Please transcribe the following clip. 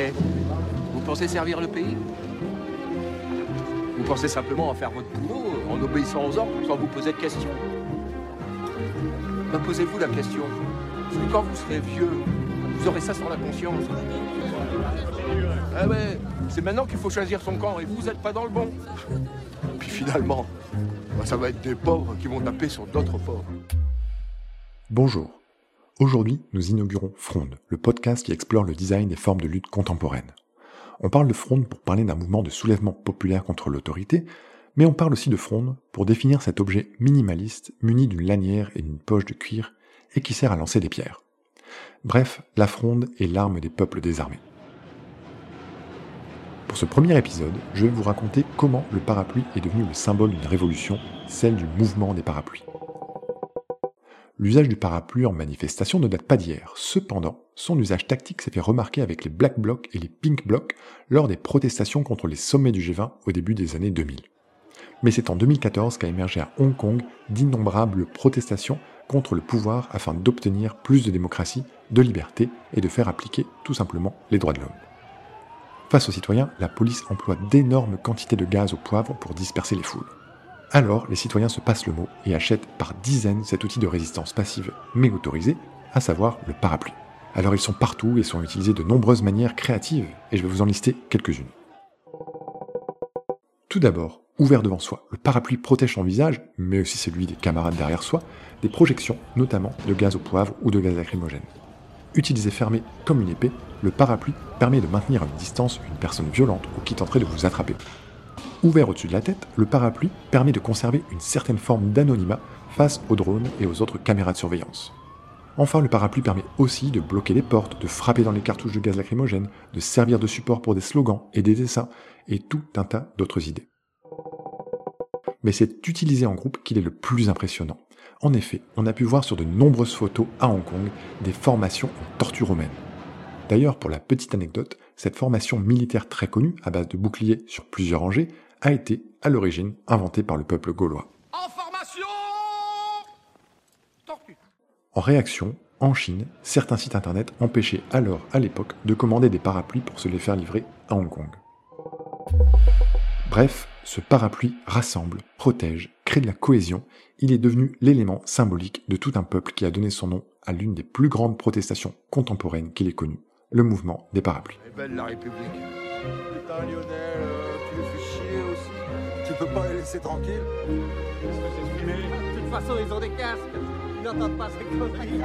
Eh, vous pensez servir le pays? Vous pensez simplement en faire votre boulot en obéissant aux ordres sans vous poser de questions? Ben posez-vous la question. Parce que quand vous serez vieux, vous aurez ça sur la conscience. Ah ouais, c'est maintenant qu'il faut choisir son camp et vous n'êtes pas dans le bon. Puis finalement, ben ça va être des pauvres qui vont taper sur d'autres pauvres. Bonjour. Aujourd'hui, nous inaugurons Fronde, le podcast qui explore le design des formes de lutte contemporaines. On parle de Fronde pour parler d'un mouvement de soulèvement populaire contre l'autorité, mais on parle aussi de Fronde pour définir cet objet minimaliste muni d'une lanière et d'une poche de cuir et qui sert à lancer des pierres. Bref, la fronde est l'arme des peuples désarmés. Pour ce premier épisode, je vais vous raconter comment le parapluie est devenu le symbole d'une révolution, celle du mouvement des parapluies. L'usage du parapluie en manifestation ne date pas d'hier. Cependant, son usage tactique s'est fait remarquer avec les Black Blocs et les Pink Blocs lors des protestations contre les sommets du G20 au début des années 2000. Mais c'est en 2014 qu'a émergé à Hong Kong d'innombrables protestations contre le pouvoir afin d'obtenir plus de démocratie, de liberté et de faire appliquer tout simplement les droits de l'homme. Face aux citoyens, la police emploie d'énormes quantités de gaz au poivre pour disperser les foules. Alors, les citoyens se passent le mot et achètent par dizaines cet outil de résistance passive mais autorisé, à savoir le parapluie. Alors ils sont partout et sont utilisés de nombreuses manières créatives, et je vais vous en lister quelques-unes. Tout d'abord, ouvert devant soi, le parapluie protège son visage, mais aussi celui des camarades derrière soi, des projections, notamment de gaz au poivre ou de gaz lacrymogène. Utilisé fermé comme une épée, le parapluie permet de maintenir à une distance une personne violente ou qui tenterait de vous attraper. Ouvert au-dessus de la tête, le parapluie permet de conserver une certaine forme d'anonymat face aux drones et aux autres caméras de surveillance. Enfin, le parapluie permet aussi de bloquer les portes, de frapper dans les cartouches de gaz lacrymogène, de servir de support pour des slogans et des dessins, et tout un tas d'autres idées. Mais c'est utilisé en groupe qu'il est le plus impressionnant. En effet, on a pu voir sur de nombreuses photos à Hong Kong des formations en tortue romaine. D'ailleurs, pour la petite anecdote, cette formation militaire très connue, à base de boucliers sur plusieurs rangées, a été, à l'origine, inventée par le peuple gaulois. En formation Tortue. En réaction, en Chine, certains sites internet empêchaient alors, à l'époque, de commander des parapluies pour se les faire livrer à Hong Kong. Bref, ce parapluie rassemble, protège, crée de la cohésion, il est devenu l'élément symbolique de tout un peuple qui a donné son nom à l'une des plus grandes protestations contemporaines qu'il ait connues, le mouvement des parapluies. Belle la République. Putain Lionel, euh, les fais chier aussi. Tu peux pas les laisser tranquilles De toute façon, ils ont des casques. Ils n'entendent pas ces conneries.